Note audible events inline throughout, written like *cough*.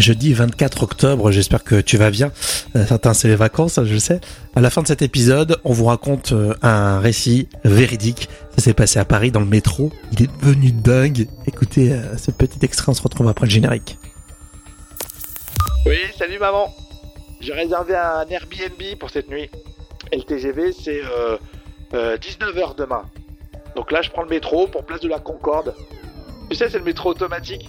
jeudi 24 octobre. J'espère que tu vas bien. Euh, certains, c'est les vacances, je sais. À la fin de cet épisode, on vous raconte euh, un récit véridique. Ça s'est passé à Paris dans le métro. Il est devenu dingue. Écoutez euh, ce petit extrait, on se retrouve après le générique. Oui, salut maman. J'ai réservé un Airbnb pour cette nuit. Et le TGV, c'est 19h demain. Donc là, je prends le métro pour place de la Concorde. Tu sais, c'est le métro automatique.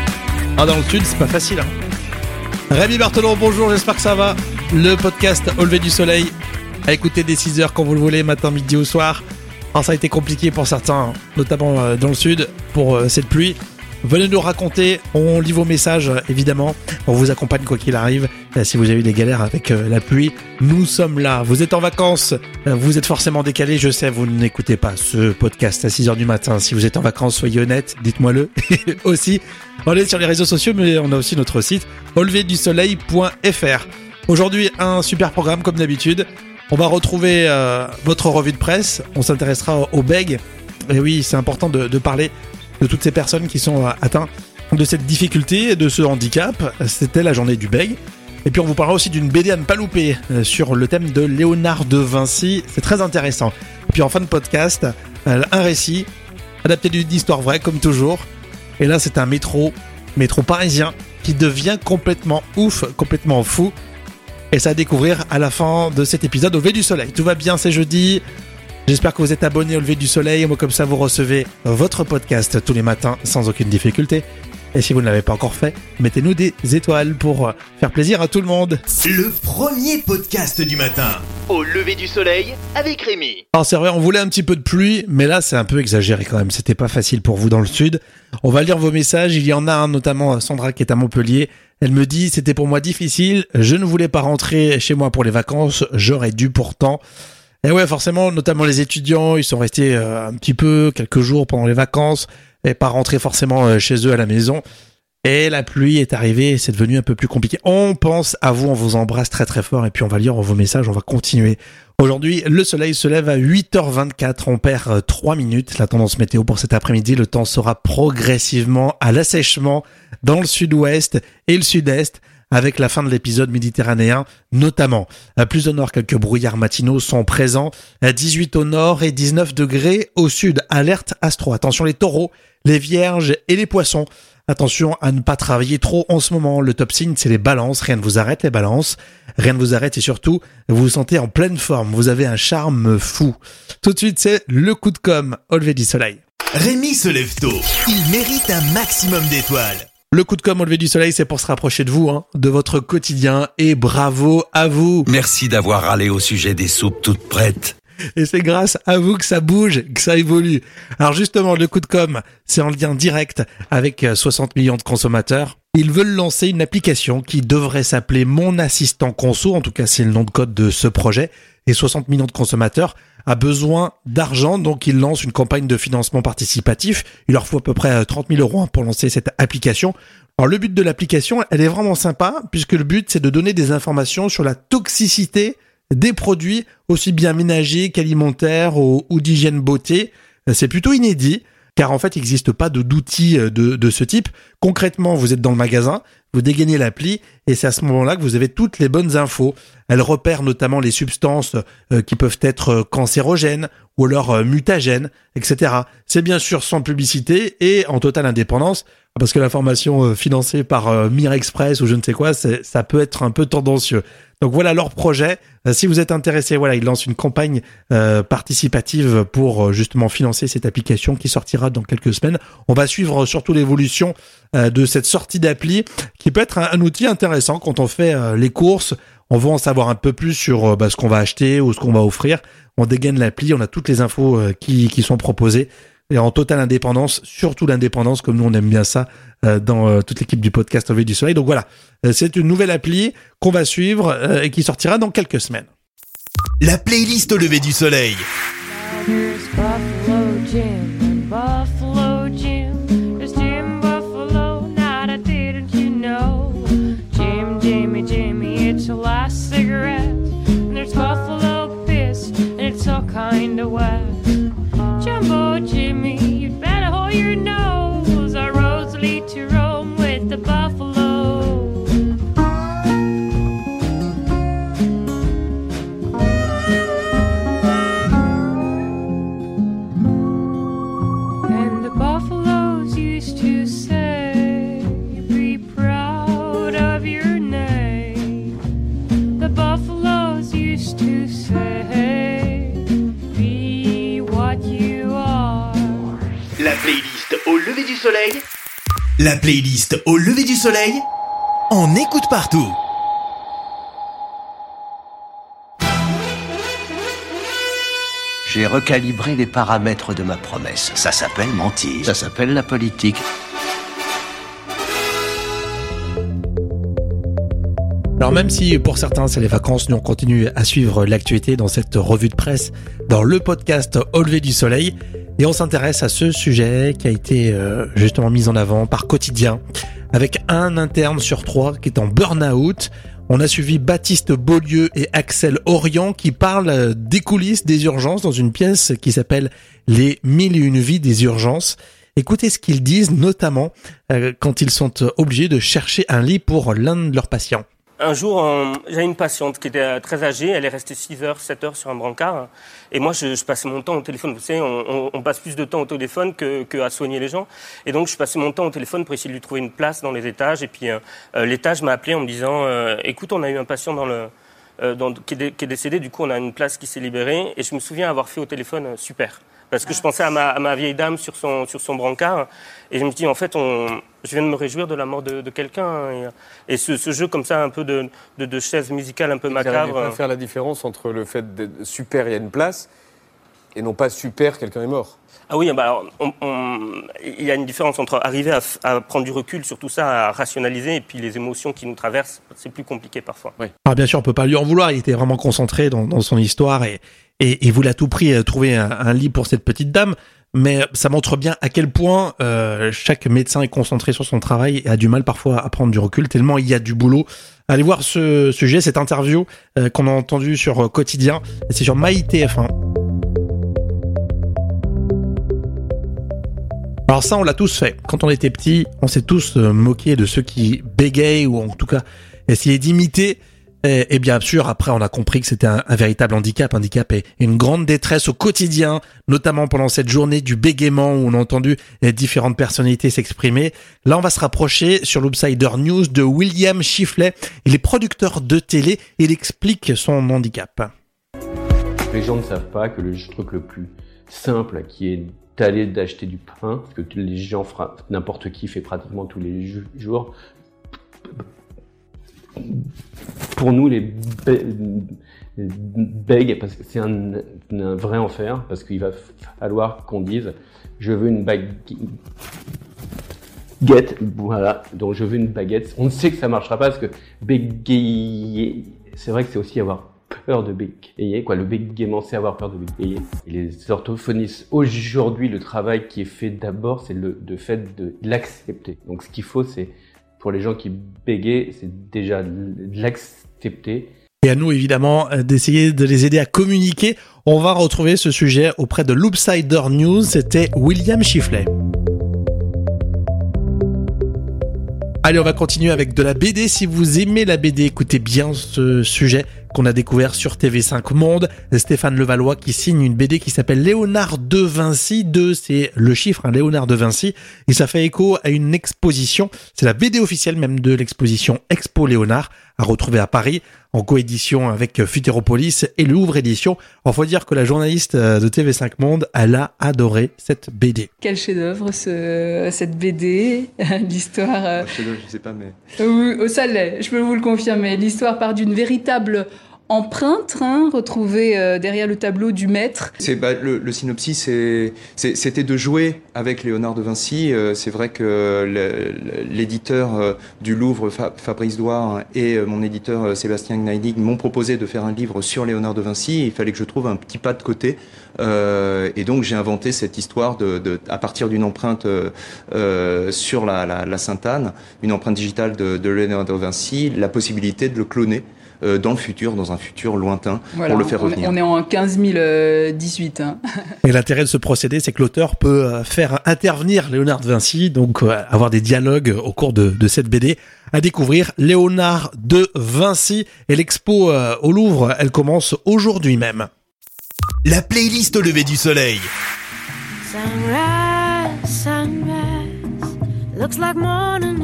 Ah, dans le sud, c'est pas facile. Hein. Rémi Barthelon, bonjour, j'espère que ça va. Le podcast Au lever du soleil, à écouter dès 6h quand vous le voulez, matin, midi ou soir. Ça a été compliqué pour certains, notamment euh, dans le sud, pour euh, cette pluie. Venez nous raconter, on lit vos messages évidemment, on vous accompagne quoi qu'il arrive. Euh, Si vous avez eu des galères avec euh, la pluie, nous sommes là. Vous êtes en vacances, euh, vous êtes forcément décalé, je sais, vous n'écoutez pas ce podcast à 6h du matin. Si vous êtes en vacances, soyez honnête, dites-moi-le *laughs* aussi. On est sur les réseaux sociaux, mais on a aussi notre site auleverdusoleil.fr. Aujourd'hui, un super programme comme d'habitude. On va retrouver votre revue de presse, on s'intéressera au beg. Et oui, c'est important de, de parler de toutes ces personnes qui sont atteintes de cette difficulté, de ce handicap. C'était la journée du beg. Et puis on vous parlera aussi d'une BD à ne pas louper euh, sur le thème de Léonard de Vinci. C'est très intéressant. Et puis en fin de podcast, euh, un récit adapté d'une histoire vraie comme toujours. Et là c'est un métro, métro parisien qui devient complètement ouf, complètement fou. Et ça à découvrir à la fin de cet épisode au lever du soleil. Tout va bien, c'est jeudi. J'espère que vous êtes abonné au lever du soleil. Moi, comme ça, vous recevez votre podcast tous les matins sans aucune difficulté. Et si vous ne l'avez pas encore fait, mettez-nous des étoiles pour euh, faire plaisir à tout le monde. Le premier podcast du matin. Au lever du soleil avec Rémi. Alors c'est vrai, on voulait un petit peu de pluie, mais là c'est un peu exagéré quand même. C'était pas facile pour vous dans le sud. On va lire vos messages. Il y en a un, notamment Sandra qui est à Montpellier. Elle me dit c'était pour moi difficile. Je ne voulais pas rentrer chez moi pour les vacances. J'aurais dû pourtant. Et ouais, forcément, notamment les étudiants, ils sont restés euh, un petit peu quelques jours pendant les vacances et pas rentrer forcément euh, chez eux à la maison. Et la pluie est arrivée c'est devenu un peu plus compliqué. On pense à vous, on vous embrasse très très fort et puis on va lire vos messages, on va continuer. Aujourd'hui, le soleil se lève à 8h24, on perd euh, 3 minutes. La tendance météo pour cet après-midi, le temps sera progressivement à l'assèchement dans le sud-ouest et le sud-est avec la fin de l'épisode méditerranéen notamment. À plus au nord, quelques brouillards matinaux sont présents. À 18 au nord et 19 degrés au sud. Alerte astro. Attention les taureaux, les vierges et les poissons. Attention à ne pas travailler trop en ce moment. Le top signe, c'est les balances. Rien ne vous arrête, les balances. Rien ne vous arrête et surtout, vous vous sentez en pleine forme. Vous avez un charme fou. Tout de suite, c'est le coup de com' au lever du soleil. Rémi se lève tôt. Il mérite un maximum d'étoiles. Le coup de com' au lever du soleil, c'est pour se rapprocher de vous, hein, de votre quotidien. Et bravo à vous. Merci d'avoir râlé au sujet des soupes toutes prêtes. Et c'est grâce à vous que ça bouge, que ça évolue. Alors justement, le coup de com', c'est en lien direct avec euh, 60 millions de consommateurs. Ils veulent lancer une application qui devrait s'appeler Mon Assistant Conso, en tout cas c'est le nom de code de ce projet. Et 60 millions de consommateurs a besoin d'argent, donc ils lancent une campagne de financement participatif. Il leur faut à peu près euh, 30 000 euros hein, pour lancer cette application. Alors le but de l'application, elle est vraiment sympa, puisque le but c'est de donner des informations sur la toxicité des produits, aussi bien ménagers qu'alimentaires ou, ou d'hygiène beauté. Euh, C'est plutôt inédit, car en fait, il n'existe pas d'outils euh, de ce type. Concrètement, vous êtes dans le magasin, vous dégainez l'appli, et c'est à ce moment-là que vous avez toutes les bonnes infos. Elle repère notamment les substances euh, qui peuvent être euh, cancérogènes ou alors euh, mutagènes, etc. C'est bien sûr sans publicité et en totale indépendance, parce que l'information euh, financée par euh, Mire Express ou je ne sais quoi, ça peut être un peu tendancieux. Donc voilà leur projet. Si vous êtes intéressé, voilà, ils lancent une campagne participative pour justement financer cette application qui sortira dans quelques semaines. On va suivre surtout l'évolution de cette sortie d'appli qui peut être un, un outil intéressant quand on fait euh, les courses. On veut en savoir un peu plus sur euh, bah, ce qu'on va acheter ou ce qu'on va offrir. On dégaine l'appli, on a toutes les infos euh, qui, qui sont proposées. et en totale indépendance, surtout l'indépendance comme nous on aime bien ça euh, dans euh, toute l'équipe du podcast Au du soleil. Donc voilà, euh, c'est une nouvelle appli qu'on va suivre euh, et qui sortira dans quelques semaines. La playlist au lever du soleil. La playlist au lever du soleil. On écoute partout. J'ai recalibré les paramètres de ma promesse. Ça s'appelle mentir. Ça s'appelle la politique. Alors même si pour certains c'est les vacances, nous on continue à suivre l'actualité dans cette revue de presse, dans le podcast Au lever du soleil, et on s'intéresse à ce sujet qui a été euh, justement mis en avant par Quotidien, avec un interne sur trois qui est en burn-out. On a suivi Baptiste Beaulieu et Axel Orient qui parlent des coulisses des urgences dans une pièce qui s'appelle Les mille et une vies des urgences. Écoutez ce qu'ils disent, notamment euh, quand ils sont obligés de chercher un lit pour l'un de leurs patients. Un jour, j'ai une patiente qui était euh, très âgée, elle est restée 6 heures, 7 heures sur un brancard. Et moi, je, passais mon temps au téléphone. Vous savez, on, passe plus de temps au téléphone que, à soigner les gens. Et donc, je passais mon temps au téléphone pour essayer de lui trouver une place dans les étages. Et puis, euh, euh, l'étage m'a appelé en me disant Écoute, on a eu un patient qui, est qui est décédé, du coup, on a une place qui s'est libérée. Et je me souviens avoir fait au téléphone Super. Parce que je pensais à ma, à ma vieille dame sur son, sur son brancard. Et je me dis, en fait, on, je viens de me réjouir de la mort de, de quelqu'un. Et, et ce, ce jeu comme ça, un peu de, de, de chaise musicale un peu macabre. pas à faire la différence entre le fait d'être super, il y a une place, et non pas super, quelqu'un est mort. Ah oui, bah alors, on- on- il y a une différence entre arriver à, prendre du recul sur tout ça, à rationaliser, et puis les émotions qui nous traversent, c'est plus compliqué parfois. Alors bien sûr, on peut pas lui en vouloir. Il était vraiment concentré dans, dans son histoire et, et, et voulait à tout prix euh, trouver un, un lit pour cette petite dame. Mais ça montre bien à quel point euh, chaque médecin est concentré sur son travail et a du mal parfois à prendre du recul tellement il y a du boulot. Allez voir ce sujet, cette interview euh, qu'on a entendu sur Quotidien. C'est sur MyTF1. Alors ça, on l'a tous fait. Quand on était petit, on s'est tous euh, moqué de ceux qui bégayent ou en tout cas essayaient d'imiter. Et, et bien sûr, après, on a compris que c'était un, véritable handicap, handicap et une grande détresse au quotidien, notamment pendant cette journée du bégaiement où on a entendu les différentes personnalités s'exprimer. Là, on va se rapprocher sur l'Upsider News de William Chifflet. Il est producteur de télé. Il explique son handicap. Les gens ne savent pas que le truc le plus simple qui est d'aller d'acheter du pain, que les gens n'importe qui fait pratiquement tous les jours. Pour nous, les bègues, parce que c'est un, un vrai enfer, parce qu'il va falloir qu'on dise je veux une baguette. Voilà, donc je veux une baguette. On sait que ça marchera pas parce que bégayer, c'est vrai que c'est aussi avoir peur de bégayer, quoi. Le bégaiement, c'est avoir peur de bégayer. Les orthophonistes, aujourd'hui, le travail qui est fait d'abord, c'est le de fait de l'accepter. Donc, ce qu'il faut, c'est, pour les gens qui bégayent, c'est déjà de l'accepter. Et à nous, évidemment, euh, d'essayer de les aider à communiquer. On va retrouver ce sujet auprès de l'Upsider News. C'était William Chifflet. Allez, on va continuer avec de la BD. Si vous aimez la BD, écoutez bien ce sujet qu'on a découvert sur TV5 Monde. Stéphane Levallois qui signe une BD qui s'appelle Léonard de Vinci. 2, c'est le chiffre, hein, Léonard de Vinci. Et ça fait écho à une exposition. C'est la BD officielle même de l'exposition Expo Léonard à retrouver à Paris en coédition avec Futuropolis et le Louvre Édition. Il faut dire que la journaliste euh, de TV5 Monde, elle a adoré cette BD. Quel chef-d'œuvre ce, cette BD, *laughs* l'histoire. euh, Je sais pas, mais. oui, oh, ça l'est, je peux vous le confirmer. L'histoire part d'une véritable empreinte hein, retrouvée euh, derrière le tableau du maître. C'est bah, le, le synopsis, c'était de jouer avec Léonard de Vinci. Euh, c'est vrai que l'éditeur euh, du Louvre, Fa- Fabrice Douard, et mon éditeur Sébastien Gneidig m'ont proposé de faire un livre sur Léonard de Vinci. Il fallait que je trouve un petit pas de côté. Et donc j'ai inventé cette histoire à partir d'une empreinte sur la, Sainte-Anne, une empreinte digitale de Léonard de Vinci, la possibilité de le cloner euh, dans le futur, dans un futur lointain, Voilà, pour le faire on, revenir. on est en 15 018. hein. *laughs* Et l'intérêt de ce procédé, c'est que l'auteur peut euh, faire intervenir Léonard de Vinci, donc euh, avoir des dialogues au cours de, de cette BD. À découvrir Léonard de Vinci et l'expo euh, au Louvre, elle commence aujourd'hui même. La playlist au lever du soleil. Sunrise, sunrise, looks like morning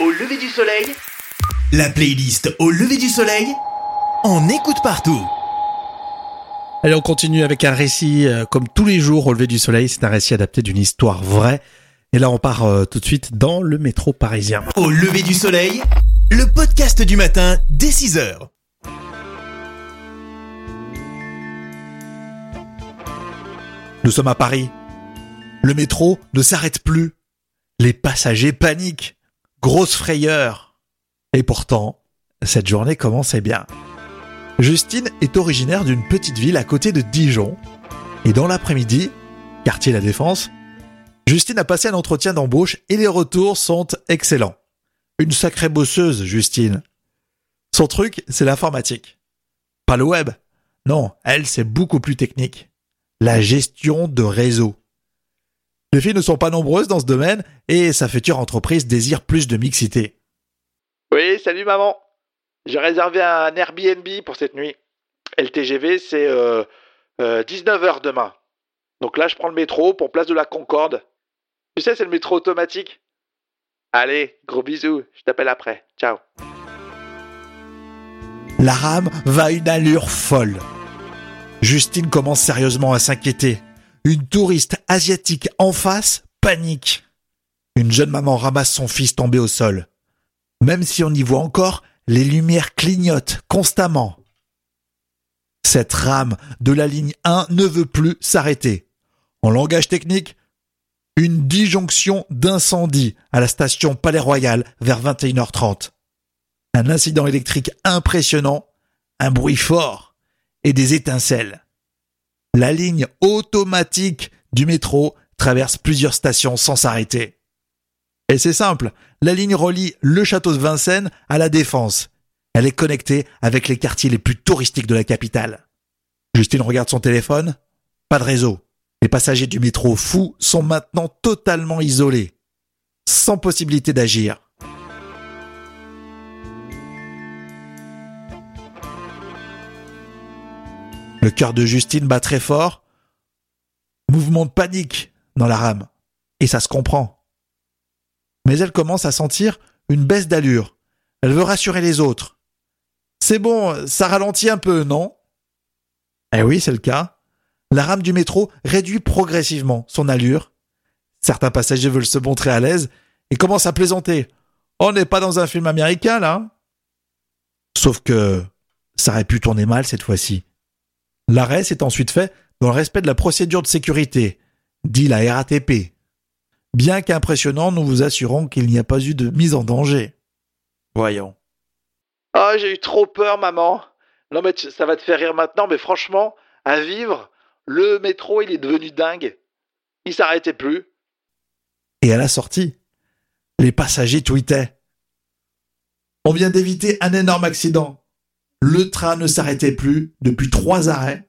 au lever du soleil. La playlist au lever du soleil. On écoute partout. Allez, on continue avec un récit euh, comme tous les jours au lever du soleil. C'est un récit adapté d'une histoire vraie. Et là, on part euh, tout de suite dans le métro parisien. Au lever du soleil, le podcast du matin dès 6 heures. Nous sommes à Paris. Le métro ne s'arrête plus. Les passagers paniquent. Grosse frayeur. Et pourtant, cette journée commençait bien. Justine est originaire d'une petite ville à côté de Dijon. Et dans l'après-midi, quartier La Défense, Justine a passé un entretien d'embauche et les retours sont excellents. Une sacrée bosseuse, Justine. Son truc, c'est l'informatique. Pas le web. Non, elle, c'est beaucoup plus technique la gestion de réseau. Les filles ne sont pas nombreuses dans ce domaine et sa future entreprise désire plus de mixité. Oui, salut maman. J'ai réservé un Airbnb pour cette nuit. Et le TGV, c'est euh, 19h demain. Donc là, je prends le métro pour place de la Concorde. Tu sais, c'est le métro automatique. Allez, gros bisous. Je t'appelle après. Ciao. La rame va à une allure folle. Justine commence sérieusement à s'inquiéter. Une touriste asiatique en face panique. Une jeune maman ramasse son fils tombé au sol. Même si on y voit encore, les lumières clignotent constamment. Cette rame de la ligne 1 ne veut plus s'arrêter. En langage technique, une disjonction d'incendie à la station Palais Royal vers 21h30. Un incident électrique impressionnant, un bruit fort et des étincelles. La ligne automatique du métro traverse plusieurs stations sans s'arrêter. Et c'est simple, la ligne relie le château de Vincennes à la Défense. Elle est connectée avec les quartiers les plus touristiques de la capitale. Justine regarde son téléphone. Pas de réseau. Les passagers du métro fou sont maintenant totalement isolés. Sans possibilité d'agir. Le cœur de Justine bat très fort. Mouvement de panique dans la rame. Et ça se comprend. Mais elle commence à sentir une baisse d'allure. Elle veut rassurer les autres. C'est bon, ça ralentit un peu, non? Eh oui, c'est le cas. La rame du métro réduit progressivement son allure. Certains passagers veulent se montrer à l'aise et commencent à plaisanter. On n'est pas dans un film américain, là Sauf que ça aurait pu tourner mal cette fois-ci. L'arrêt s'est ensuite fait dans le respect de la procédure de sécurité, dit la RATP. Bien qu'impressionnant, nous vous assurons qu'il n'y a pas eu de mise en danger. Voyons. Oh, j'ai eu trop peur, maman. Non, mais ça va te faire rire maintenant, mais franchement, à vivre, le métro, il est devenu dingue. Il s'arrêtait plus. Et à la sortie, les passagers tweetaient. On vient d'éviter un énorme accident. Le train ne s'arrêtait plus depuis trois arrêts,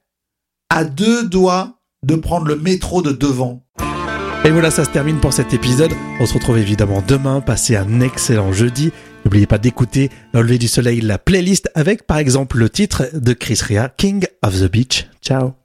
à deux doigts de prendre le métro de devant. Et voilà, ça se termine pour cet épisode. On se retrouve évidemment demain. Passez un excellent jeudi. N'oubliez pas d'écouter lever du soleil la playlist avec par exemple le titre de Chris Rea, King of the Beach. Ciao